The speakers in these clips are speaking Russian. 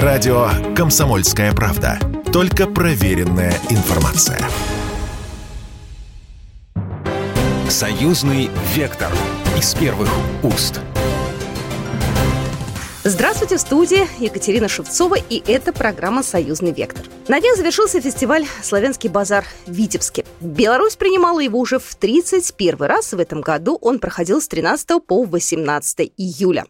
Радио «Комсомольская правда». Только проверенная информация. Союзный вектор из первых уст. Здравствуйте, в студии Екатерина Шевцова, и это программа «Союзный вектор». На днях завершился фестиваль «Славянский базар» в Витебске. Беларусь принимала его уже в 31 раз. В этом году он проходил с 13 по 18 июля.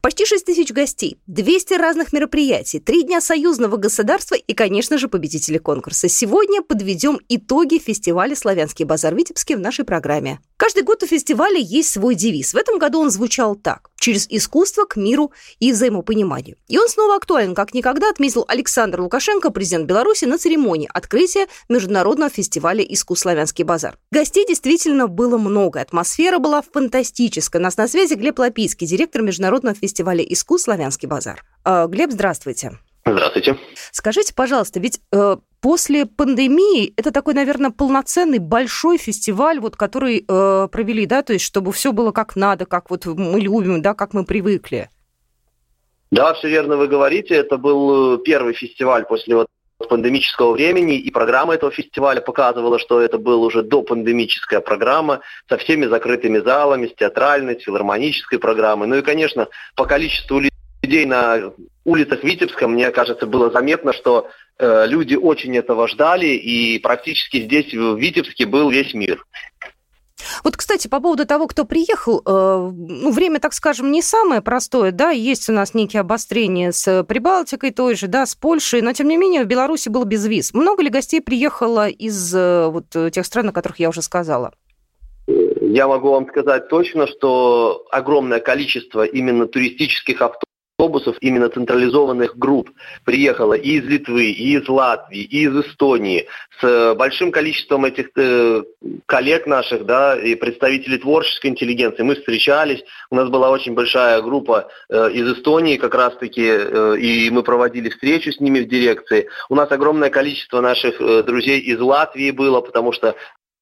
Почти 6 тысяч гостей, 200 разных мероприятий, три дня союзного государства и, конечно же, победители конкурса. Сегодня подведем итоги фестиваля «Славянский базар Витебский» в нашей программе. Каждый год у фестиваля есть свой девиз. В этом году он звучал так через искусство к миру и взаимопониманию. И он снова актуален, как никогда, отметил Александр Лукашенко, президент Беларуси, на церемонии открытия Международного фестиваля искусств «Славянский базар». Гостей действительно было много, атмосфера была фантастическая. Нас на связи Глеб Лапийский, директор Международного фестиваля искусств «Славянский базар». А, Глеб, здравствуйте. Здравствуйте. Скажите, пожалуйста, ведь э, после пандемии это такой, наверное, полноценный большой фестиваль, вот, который э, провели, да, то есть чтобы все было как надо, как вот мы любим, да, как мы привыкли. Да, все верно вы говорите. Это был э, первый фестиваль после вот пандемического времени, и программа этого фестиваля показывала, что это была уже допандемическая программа со всеми закрытыми залами, с театральной, с филармонической программой. Ну и, конечно, по количеству людей на улицах Витебска, мне кажется, было заметно, что э, люди очень этого ждали, и практически здесь, в Витебске, был весь мир. Вот, кстати, по поводу того, кто приехал, э, ну, время, так скажем, не самое простое, да, есть у нас некие обострения с Прибалтикой той же, да, с Польшей, но, тем не менее, в Беларуси было без виз. Много ли гостей приехало из э, вот тех стран, о которых я уже сказала? Я могу вам сказать точно, что огромное количество именно туристических автобусов автобусов именно централизованных групп приехало и из Литвы, и из Латвии, и из Эстонии с большим количеством этих э, коллег наших, да, и представителей творческой интеллигенции. Мы встречались, у нас была очень большая группа э, из Эстонии как раз-таки, э, и мы проводили встречу с ними в дирекции. У нас огромное количество наших э, друзей из Латвии было, потому что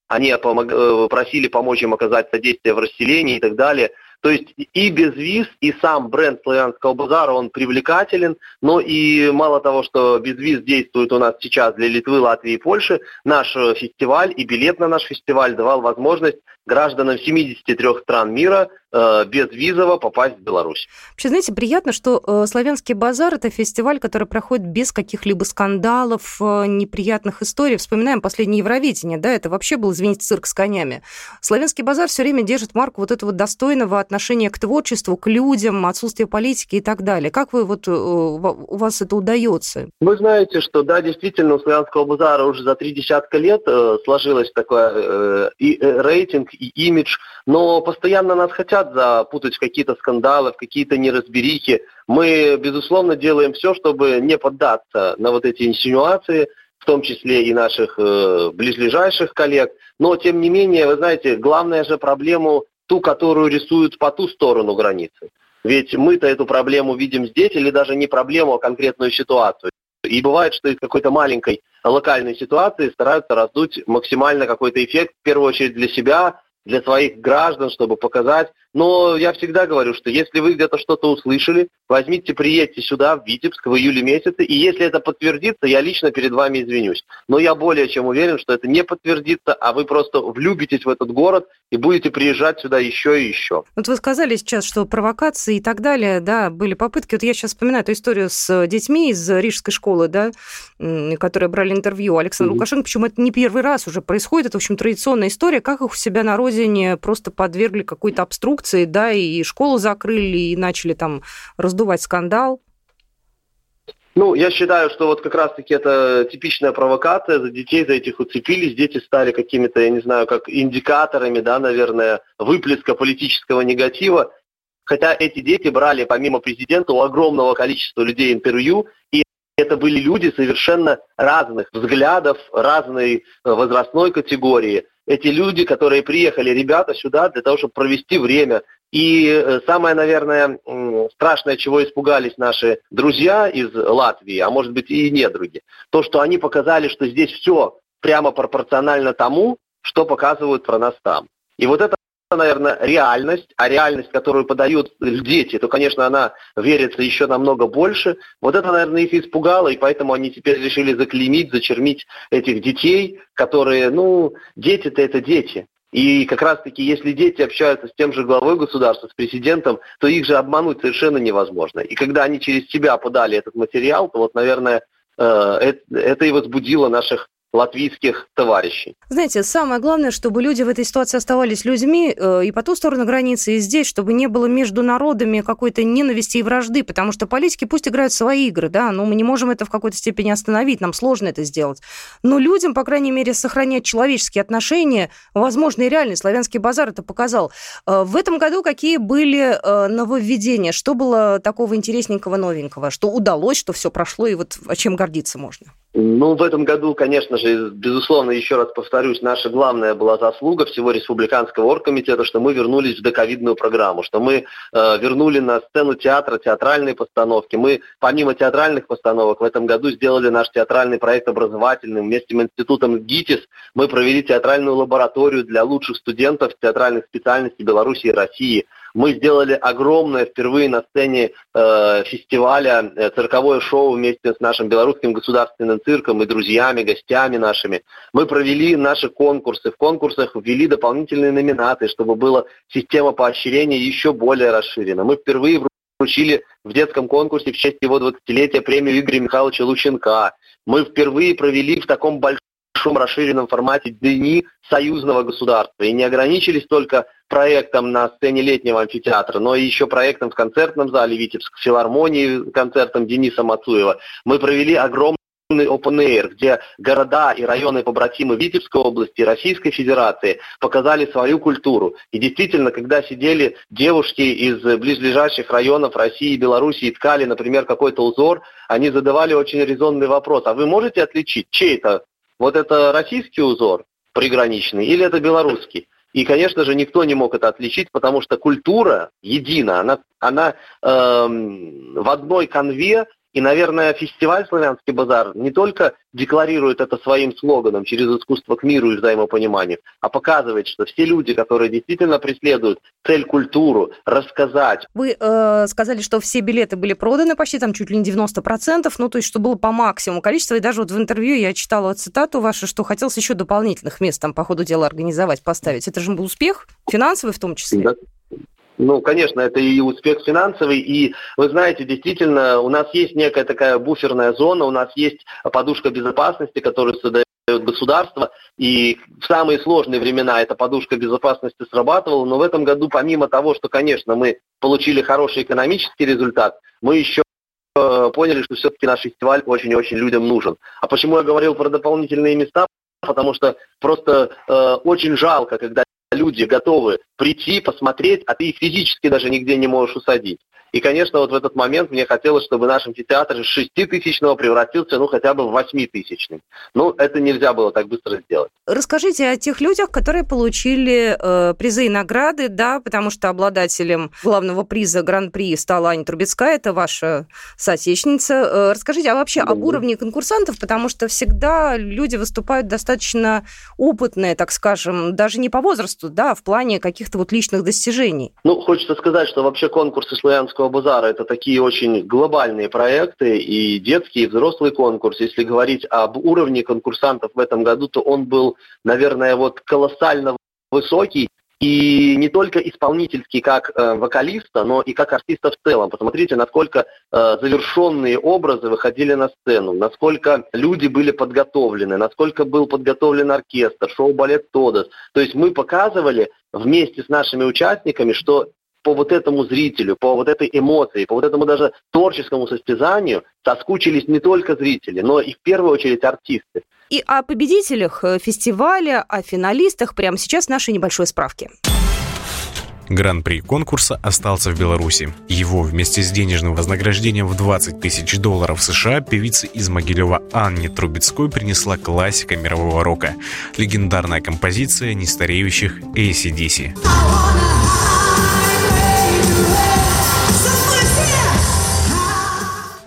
они помог, э, просили помочь им оказать содействие в расселении и так далее. То есть и без виз, и сам бренд славянского базара, он привлекателен, но и мало того, что без виз действует у нас сейчас для Литвы, Латвии и Польши, наш э, фестиваль и билет на наш фестиваль давал возможность гражданам 73 стран мира э, безвизово попасть в Беларусь. Вообще, знаете, приятно, что э, «Славянский базар» — это фестиваль, который проходит без каких-либо скандалов, э, неприятных историй. Вспоминаем последнее Евровидение, да, это вообще был, извините, цирк с конями. «Славянский базар» все время держит марку вот этого достойного отношения к творчеству, к людям, отсутствия политики и так далее. Как вы вот, у вас это удается? Вы знаете, что, да, действительно, у «Славянского базара» уже за три десятка лет сложилось такой и рейтинг и имидж, но постоянно нас хотят запутать в какие-то скандалы, в какие-то неразберихи. Мы, безусловно, делаем все, чтобы не поддаться на вот эти инсинуации, в том числе и наших э, близлежащих коллег. Но, тем не менее, вы знаете, главная же проблему, ту, которую рисуют по ту сторону границы. Ведь мы-то эту проблему видим здесь, или даже не проблему, а конкретную ситуацию. И бывает, что из какой-то маленькой локальной ситуации стараются раздуть максимально какой-то эффект, в первую очередь для себя, для своих граждан, чтобы показать. Но я всегда говорю, что если вы где-то что-то услышали, возьмите, приедьте сюда, в Витебск, в июле месяце, и если это подтвердится, я лично перед вами извинюсь. Но я более чем уверен, что это не подтвердится, а вы просто влюбитесь в этот город и будете приезжать сюда еще и еще. Вот вы сказали сейчас, что провокации и так далее, да, были попытки. Вот я сейчас вспоминаю эту историю с детьми из Рижской школы, да, которые брали интервью Александра mm-hmm. Лукашенко. Почему это не первый раз уже происходит, это, в общем, традиционная история, как их у себя на родине просто подвергли какой-то обструкции, инструкции, да, и школу закрыли, и начали там раздувать скандал? Ну, я считаю, что вот как раз-таки это типичная провокация, за детей за этих уцепились, дети стали какими-то, я не знаю, как индикаторами, да, наверное, выплеска политического негатива. Хотя эти дети брали, помимо президента, у огромного количества людей интервью, и это были люди совершенно разных взглядов, разной э, возрастной категории эти люди, которые приехали, ребята, сюда для того, чтобы провести время. И э, самое, наверное, страшное, чего испугались наши друзья из Латвии, а может быть и недруги, то, что они показали, что здесь все прямо пропорционально тому, что показывают про нас там. И вот это наверное, реальность, а реальность, которую подают дети, то, конечно, она верится еще намного больше. Вот это, наверное, их испугало, и поэтому они теперь решили заклеймить, зачермить этих детей, которые, ну, дети-то это дети. И как раз-таки, если дети общаются с тем же главой государства, с президентом, то их же обмануть совершенно невозможно. И когда они через себя подали этот материал, то вот, наверное, э, это и возбудило наших латвийских товарищей. Знаете, самое главное, чтобы люди в этой ситуации оставались людьми э, и по ту сторону границы, и здесь, чтобы не было между народами какой-то ненависти и вражды, потому что политики пусть играют свои игры, да, но мы не можем это в какой-то степени остановить, нам сложно это сделать. Но людям, по крайней мере, сохранять человеческие отношения, возможно, и реальный славянский базар это показал. Э, в этом году какие были э, нововведения? Что было такого интересненького, новенького? Что удалось, что все прошло, и вот о чем гордиться можно? Ну, в этом году, конечно же, безусловно, еще раз повторюсь, наша главная была заслуга всего Республиканского оргкомитета, что мы вернулись в доковидную программу, что мы э, вернули на сцену театра театральные постановки. Мы, помимо театральных постановок, в этом году сделали наш театральный проект образовательным. Вместе с институтом ГИТИС мы провели театральную лабораторию для лучших студентов театральных специальностей Беларуси и России – мы сделали огромное впервые на сцене э, фестиваля э, цирковое шоу вместе с нашим белорусским государственным цирком и друзьями, гостями нашими. Мы провели наши конкурсы. В конкурсах ввели дополнительные номинаты, чтобы была система поощрения еще более расширена. Мы впервые вручили в детском конкурсе в честь его 20-летия премию Игоря Михайловича Лученка. Мы впервые провели в таком большом большом расширенном формате дни союзного государства. И не ограничились только проектом на сцене летнего амфитеатра, но и еще проектом в концертном зале Витебск, филармонии концертом Дениса Мацуева. Мы провели огромный Open Air, где города и районы побратимы Витебской области Российской Федерации показали свою культуру. И действительно, когда сидели девушки из близлежащих районов России и Беларуси и ткали, например, какой-то узор, они задавали очень резонный вопрос. А вы можете отличить, чей это вот это российский узор приграничный или это белорусский? И, конечно же, никто не мог это отличить, потому что культура едина, она, она эм, в одной конве и, наверное, фестиваль «Славянский базар» не только декларирует это своим слоганом через искусство к миру и взаимопониманию, а показывает, что все люди, которые действительно преследуют цель культуру, рассказать. Вы э, сказали, что все билеты были проданы почти там чуть ли не 90%, ну то есть что было по максимуму количества, и даже вот в интервью я читала цитату вашу, что хотелось еще дополнительных мест там по ходу дела организовать, поставить. Это же был успех, финансовый в том числе. Да. Ну, конечно, это и успех финансовый, и вы знаете, действительно, у нас есть некая такая буферная зона, у нас есть подушка безопасности, которую создает государство, и в самые сложные времена эта подушка безопасности срабатывала, но в этом году, помимо того, что, конечно, мы получили хороший экономический результат, мы еще э, поняли, что все-таки наш фестиваль очень-очень людям нужен. А почему я говорил про дополнительные места? Потому что просто э, очень жалко, когда люди готовы прийти, посмотреть, а ты их физически даже нигде не можешь усадить. И, конечно, вот в этот момент мне хотелось, чтобы наш амфитеатр из шеститысячного превратился, ну, хотя бы в восьмитысячный. Ну, это нельзя было так быстро сделать. Расскажите о тех людях, которые получили э, призы и награды, да, потому что обладателем главного приза Гран-при стала Аня Трубецкая, это ваша соотечественница. Э, расскажите а вообще да. об уровне конкурсантов, потому что всегда люди выступают достаточно опытные, так скажем, даже не по возрасту, да, а в плане каких-то вот личных достижений. Ну, хочется сказать, что вообще конкурсы славянского базара это такие очень глобальные проекты, и детский, и взрослый конкурс. Если говорить об уровне конкурсантов в этом году, то он был, наверное, вот колоссально высокий. И не только исполнительский как э, вокалиста, но и как артиста в целом. Посмотрите, насколько э, завершенные образы выходили на сцену, насколько люди были подготовлены, насколько был подготовлен оркестр, шоу-балет Тодос. То есть мы показывали вместе с нашими участниками, что по вот этому зрителю, по вот этой эмоции, по вот этому даже творческому состязанию соскучились не только зрители, но и в первую очередь артисты. И о победителях э, фестиваля, о финалистах прямо сейчас в нашей небольшой справке. Гран-при конкурса остался в Беларуси. Его вместе с денежным вознаграждением в 20 тысяч долларов США певица из Могилева Анне Трубецкой принесла классика мирового рока. Легендарная композиция нестареющих ACDC.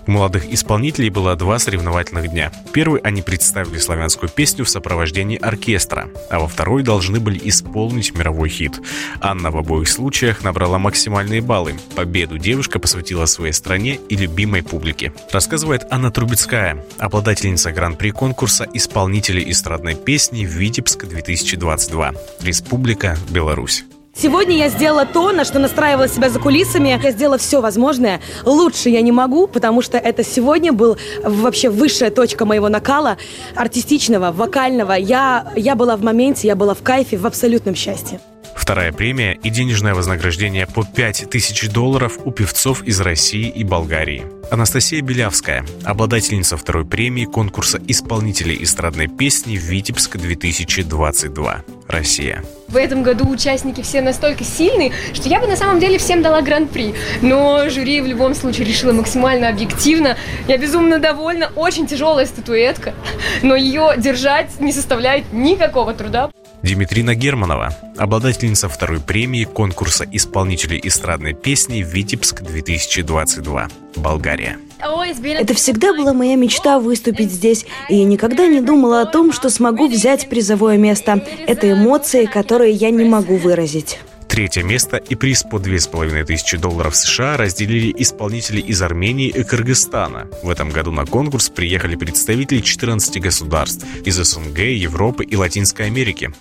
У молодых исполнителей было два соревновательных дня. Первый они представили славянскую песню в сопровождении оркестра, а во второй должны были исполнить мировой хит. Анна в обоих случаях набрала максимальные баллы. Победу девушка посвятила своей стране и любимой публике. Рассказывает Анна Трубецкая, обладательница гран-при конкурса исполнителей эстрадной песни «Витебск-2022». Республика Беларусь. Сегодня я сделала то, на что настраивала себя за кулисами. Я сделала все возможное. Лучше я не могу, потому что это сегодня был вообще высшая точка моего накала, артистичного, вокального. Я, я была в моменте, я была в кайфе, в абсолютном счастье. Вторая премия и денежное вознаграждение по 5000 долларов у певцов из России и Болгарии. Анастасия Белявская, обладательница второй премии конкурса исполнителей эстрадной песни «Витебск-2022. Россия». В этом году участники все настолько сильные, что я бы на самом деле всем дала гран-при. Но жюри в любом случае решила максимально объективно. Я безумно довольна. Очень тяжелая статуэтка, но ее держать не составляет никакого труда. Димитрина Германова, обладательница второй премии конкурса исполнителей эстрадной песни «Витебск-2022. Болгария». Это всегда была моя мечта выступить здесь, и я никогда не думала о том, что смогу взять призовое место. Это эмоции, которые я не могу выразить. Третье место и приз по 2500 долларов США разделили исполнители из Армении и Кыргызстана. В этом году на конкурс приехали представители 14 государств из СНГ, Европы и Латинской Америки.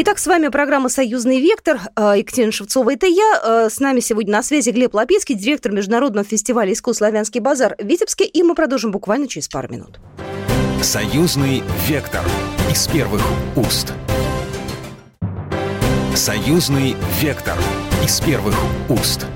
Итак, с вами программа «Союзный вектор». Э, Екатерина Шевцова, это я. Э, с нами сегодня на связи Глеб Лапицкий, директор Международного фестиваля искусств «Славянский базар» в Витебске. И мы продолжим буквально через пару минут. «Союзный вектор» из первых уст. «Союзный вектор» из первых уст.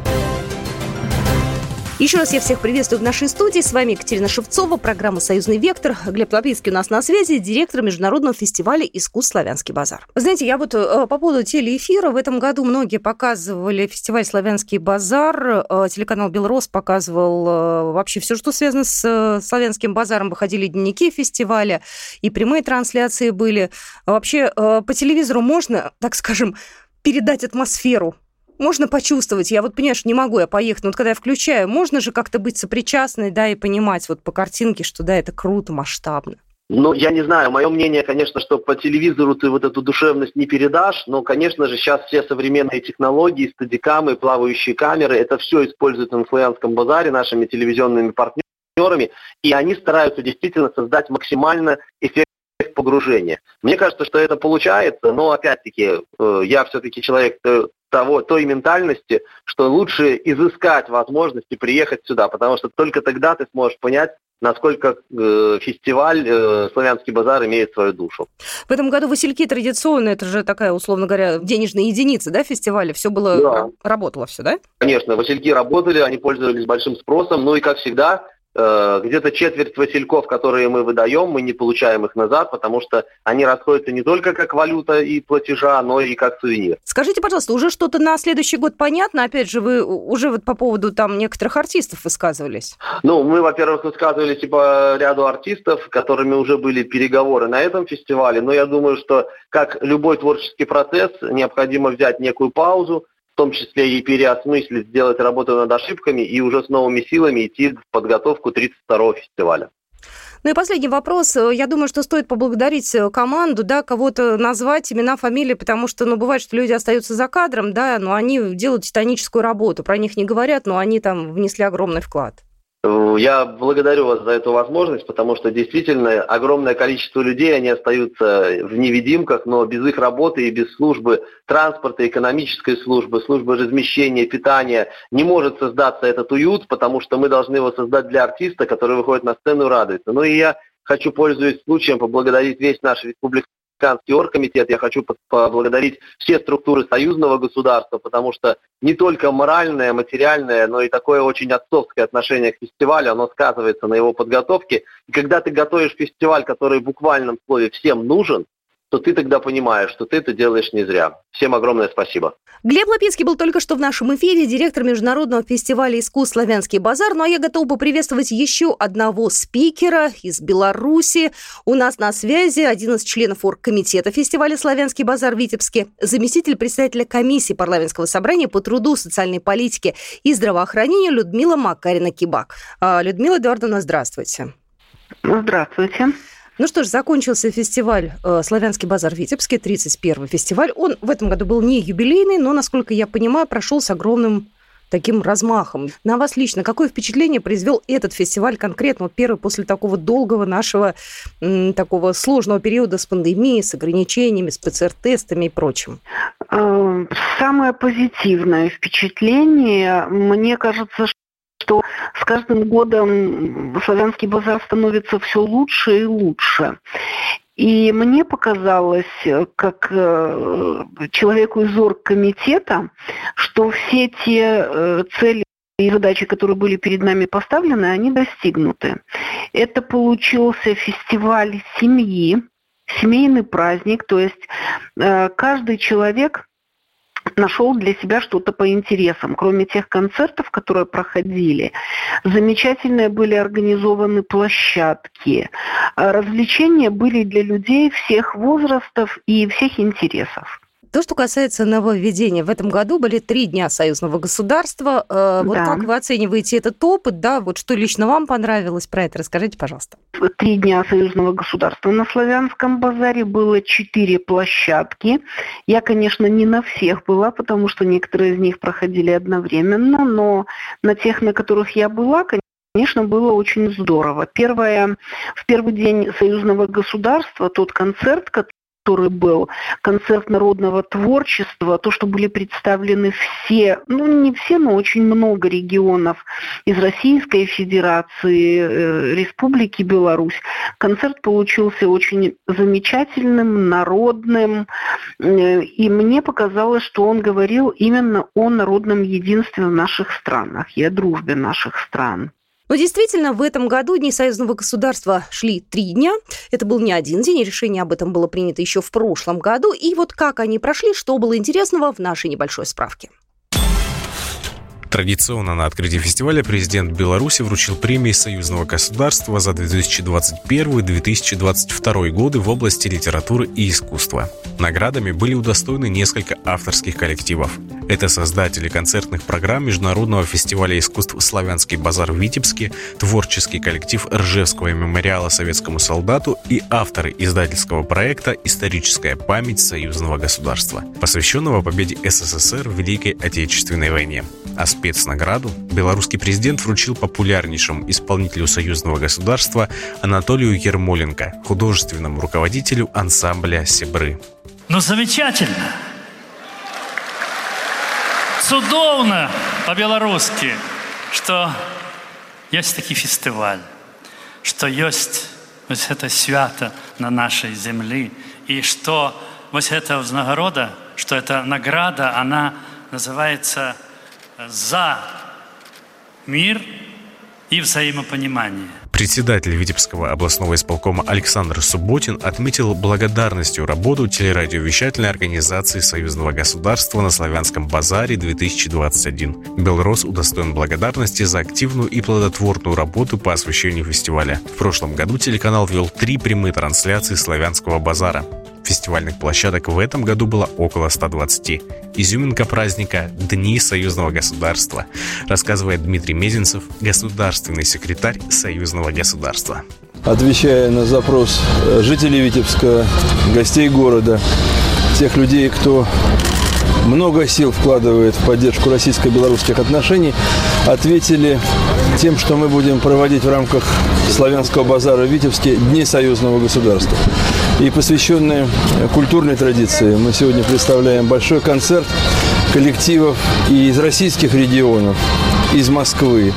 Еще раз я всех приветствую в нашей студии. С вами Екатерина Шевцова, программа «Союзный вектор». Глеб Лапицкий у нас на связи, директор Международного фестиваля искусств «Славянский базар». Знаете, я вот э, по поводу телеэфира в этом году многие показывали фестиваль «Славянский базар». Э, телеканал «Белрос» показывал э, вообще все, что связано с «Славянским базаром». Выходили дневники фестиваля, и прямые трансляции были. Вообще по телевизору можно, так скажем, передать атмосферу можно почувствовать. Я вот, понимаешь, не могу я поехать, но вот когда я включаю, можно же как-то быть сопричастной, да, и понимать вот по картинке, что да, это круто, масштабно. Ну, я не знаю, мое мнение, конечно, что по телевизору ты вот эту душевность не передашь, но, конечно же, сейчас все современные технологии, стадикамы, плавающие камеры, это все используют на славянском базаре нашими телевизионными партнерами, и они стараются действительно создать максимально эффект погружения. Мне кажется, что это получается, но опять-таки э, я все-таки человек э, того, той ментальности, что лучше изыскать возможности приехать сюда, потому что только тогда ты сможешь понять, насколько э, фестиваль э, «Славянский базар» имеет свою душу. В этом году Васильки традиционно, это же такая, условно говоря, денежная единица да, фестиваля, все было, да. работало все, да? Конечно, Васильки работали, они пользовались большим спросом, ну и, как всегда, где-то четверть васильков, которые мы выдаем, мы не получаем их назад, потому что они расходятся не только как валюта и платежа, но и как сувенир. Скажите, пожалуйста, уже что-то на следующий год понятно? Опять же, вы уже вот по поводу там некоторых артистов высказывались. Ну, мы, во-первых, высказывались по ряду артистов, которыми уже были переговоры на этом фестивале, но я думаю, что как любой творческий процесс, необходимо взять некую паузу, в том числе и переосмыслить, сделать работу над ошибками и уже с новыми силами идти в подготовку 32-го фестиваля. Ну и последний вопрос. Я думаю, что стоит поблагодарить команду, да, кого-то назвать, имена, фамилии, потому что, ну, бывает, что люди остаются за кадром, да, но они делают титаническую работу. Про них не говорят, но они там внесли огромный вклад. Я благодарю вас за эту возможность, потому что действительно огромное количество людей, они остаются в невидимках, но без их работы и без службы транспорта, экономической службы, службы размещения, питания не может создаться этот уют, потому что мы должны его создать для артиста, который выходит на сцену и радуется. Ну и я хочу, пользуясь случаем, поблагодарить весь наш республиканский Республиканский оргкомитет, я хочу поблагодарить все структуры союзного государства, потому что не только моральное, материальное, но и такое очень отцовское отношение к фестивалю, оно сказывается на его подготовке. И когда ты готовишь фестиваль, который в буквальном слове всем нужен, то ты тогда понимаешь, что ты это делаешь не зря. Всем огромное спасибо. Глеб Лапинский был только что в нашем эфире, директор Международного фестиваля искусств «Славянский базар». Ну а я готова поприветствовать еще одного спикера из Беларуси. У нас на связи один из членов оргкомитета фестиваля «Славянский базар» в Витебске, заместитель председателя комиссии парламентского собрания по труду, социальной политике и здравоохранению Людмила Макарина-Кибак. А, Людмила Эдуардовна, здравствуйте. Здравствуйте. Ну что ж, закончился фестиваль э, «Славянский базар Витебский», 31-й фестиваль. Он в этом году был не юбилейный, но, насколько я понимаю, прошел с огромным таким размахом. На вас лично какое впечатление произвел этот фестиваль конкретно, вот первый после такого долгого нашего м, такого сложного периода с пандемией, с ограничениями, с ПЦР-тестами и прочим? Э, самое позитивное впечатление, мне кажется, что с каждым годом славянский базар становится все лучше и лучше. И мне показалось, как э, человеку из оргкомитета, что все те э, цели и задачи, которые были перед нами поставлены, они достигнуты. Это получился фестиваль семьи, семейный праздник, то есть э, каждый человек нашел для себя что-то по интересам. Кроме тех концертов, которые проходили, замечательные были организованы площадки. Развлечения были для людей всех возрастов и всех интересов. То, что касается нововведения, в этом году были три дня союзного государства. Э, вот да. как вы оцениваете этот опыт, да, вот что лично вам понравилось про это, расскажите, пожалуйста. Три дня союзного государства на Славянском базаре было четыре площадки. Я, конечно, не на всех была, потому что некоторые из них проходили одновременно, но на тех, на которых я была, Конечно, было очень здорово. Первое, в первый день союзного государства тот концерт, который был, концерт народного творчества, то, что были представлены все, ну не все, но очень много регионов из Российской Федерации, э, Республики Беларусь. Концерт получился очень замечательным, народным, э, и мне показалось, что он говорил именно о народном единстве в наших странах и о дружбе наших стран. Но действительно, в этом году Дни союзного государства шли три дня. Это был не один день, решение об этом было принято еще в прошлом году. И вот как они прошли, что было интересного в нашей небольшой справке. Традиционно на открытии фестиваля президент Беларуси вручил премии союзного государства за 2021-2022 годы в области литературы и искусства. Наградами были удостоены несколько авторских коллективов. Это создатели концертных программ Международного фестиваля искусств «Славянский базар» в Витебске, творческий коллектив Ржевского мемориала советскому солдату и авторы издательского проекта «Историческая память союзного государства», посвященного победе СССР в Великой Отечественной войне. А спецнаграду белорусский президент вручил популярнейшему исполнителю союзного государства Анатолию Ермоленко, художественному руководителю ансамбля «Себры». Ну, замечательно! Цудоўна по-беларускі, што ёсць такі фестываль, што ёсць вось гэта свята на нашай зямлі і што вось эта ўзнагарода, што эта награда, она называется за мир и взаимопонимание. Председатель Витебского областного исполкома Александр Субботин отметил благодарностью работу телерадиовещательной организации Союзного государства на Славянском базаре 2021. Белрос удостоен благодарности за активную и плодотворную работу по освещению фестиваля. В прошлом году телеканал вел три прямые трансляции Славянского базара. Фестивальных площадок в этом году было около 120. Изюминка праздника – Дни союзного государства, рассказывает Дмитрий Мезенцев, государственный секретарь союзного государства. Отвечая на запрос жителей Витебска, гостей города, тех людей, кто много сил вкладывает в поддержку российско-белорусских отношений, ответили тем, что мы будем проводить в рамках славянского базара в Витебске Дни союзного государства. И посвященные культурной традиции мы сегодня представляем большой концерт коллективов и из российских регионов, из Москвы.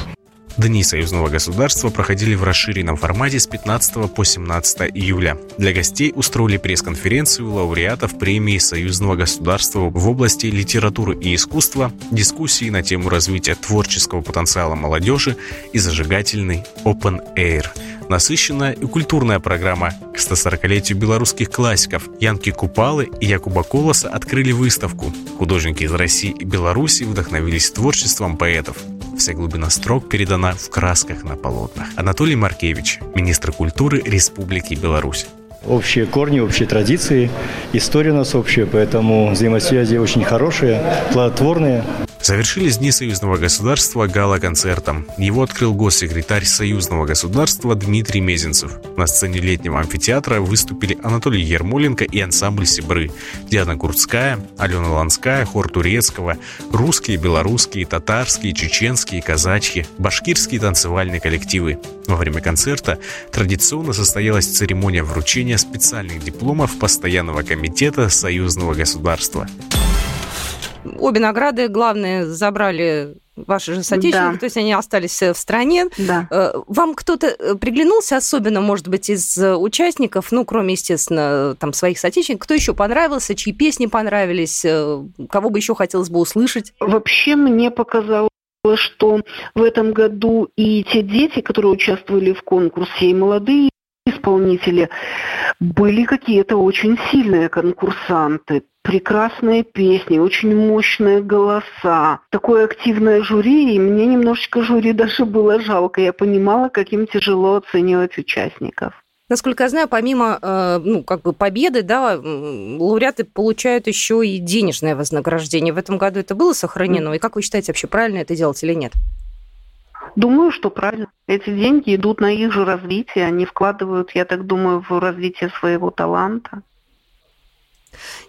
Дни союзного государства проходили в расширенном формате с 15 по 17 июля. Для гостей устроили пресс-конференцию лауреатов премии союзного государства в области литературы и искусства, дискуссии на тему развития творческого потенциала молодежи и зажигательный Open Air. Насыщенная и культурная программа. К 140-летию белорусских классиков Янки Купалы и Якуба Колоса открыли выставку. Художники из России и Беларуси вдохновились творчеством поэтов. Вся глубина строк передана в красках на полотнах. Анатолий Маркевич, министр культуры Республики Беларусь общие корни, общие традиции, история у нас общая, поэтому взаимосвязи очень хорошие, плодотворные. Завершились Дни союзного государства гала-концертом. Его открыл госсекретарь союзного государства Дмитрий Мезенцев. На сцене летнего амфитеатра выступили Анатолий Ермоленко и ансамбль «Сибры», Диана Курцкая, Алена Ланская, хор турецкого, русские, белорусские, татарские, чеченские, казачьи, башкирские танцевальные коллективы. Во время концерта традиционно состоялась церемония вручения специальных дипломов Постоянного комитета союзного государства. Обе награды главные забрали ваши же соотечественники, да. то есть они остались в стране. Да. Э, вам кто-то э, приглянулся особенно, может быть, из э, участников, ну, кроме, естественно, там своих соотечественников, кто еще понравился, чьи песни понравились, кого бы еще хотелось бы услышать? Вообще мне показалось что в этом году и те дети, которые участвовали в конкурсе, и молодые исполнители, были какие-то очень сильные конкурсанты прекрасные песни, очень мощные голоса, такое активное жюри, и мне немножечко жюри даже было жалко. Я понимала, каким тяжело оценивать участников. Насколько я знаю, помимо э, ну, как бы победы, да, лауреаты получают еще и денежное вознаграждение. В этом году это было сохранено. И как вы считаете, вообще правильно это делать или нет? Думаю, что правильно. Эти деньги идут на их же развитие. Они вкладывают, я так думаю, в развитие своего таланта.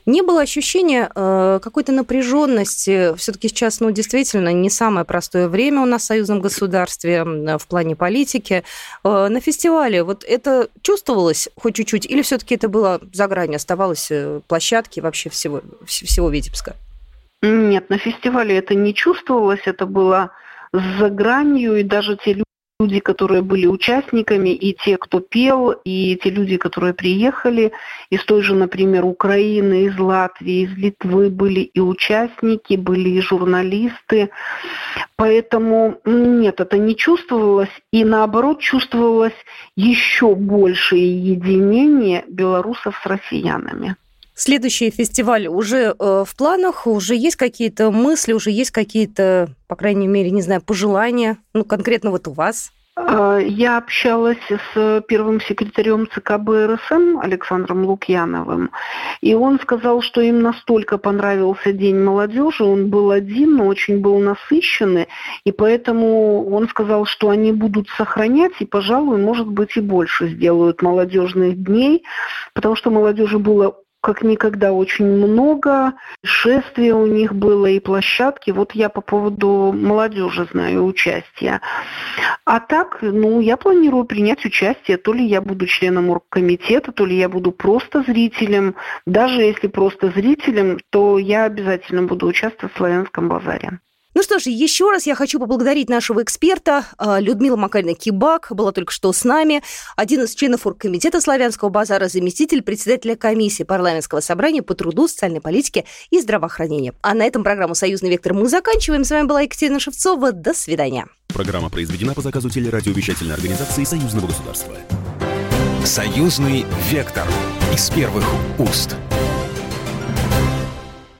Не было ощущения э, какой-то напряженности. Все-таки сейчас, ну, действительно, не самое простое время у нас в союзном государстве в плане политики. Э, на фестивале вот это чувствовалось хоть чуть-чуть, или все-таки это было за гранью, оставалось э, площадки вообще всего, всего Витебска? Нет, на фестивале это не чувствовалось, это было за гранью, и даже те люди, которые были участниками, и те, кто пел, и те люди, которые приехали из той же, например, Украины, из Латвии, из Литвы были и участники, были и журналисты. Поэтому нет, это не чувствовалось, и наоборот чувствовалось еще большее единение белорусов с россиянами. Следующий фестиваль уже э, в планах, уже есть какие-то мысли, уже есть какие-то, по крайней мере, не знаю, пожелания, ну, конкретно вот у вас? А, я общалась с первым секретарем ЦК БРСМ Александром Лукьяновым, и он сказал, что им настолько понравился День молодежи, он был один, но очень был насыщенный, и поэтому он сказал, что они будут сохранять, и, пожалуй, может быть, и больше сделают молодежных дней, потому что молодежи было как никогда очень много. Шествия у них было и площадки. Вот я по поводу молодежи знаю участие. А так, ну, я планирую принять участие. То ли я буду членом оргкомитета, то ли я буду просто зрителем. Даже если просто зрителем, то я обязательно буду участвовать в Славянском базаре. Ну что ж, еще раз я хочу поблагодарить нашего эксперта а, Людмила Макарина Кибак, была только что с нами, один из членов Оргкомитета Славянского базара, заместитель председателя комиссии парламентского собрания по труду, социальной политике и здравоохранению. А на этом программу «Союзный вектор» мы заканчиваем. С вами была Екатерина Шевцова. До свидания. Программа произведена по заказу телерадиовещательной организации Союзного государства. «Союзный вектор» из первых уст.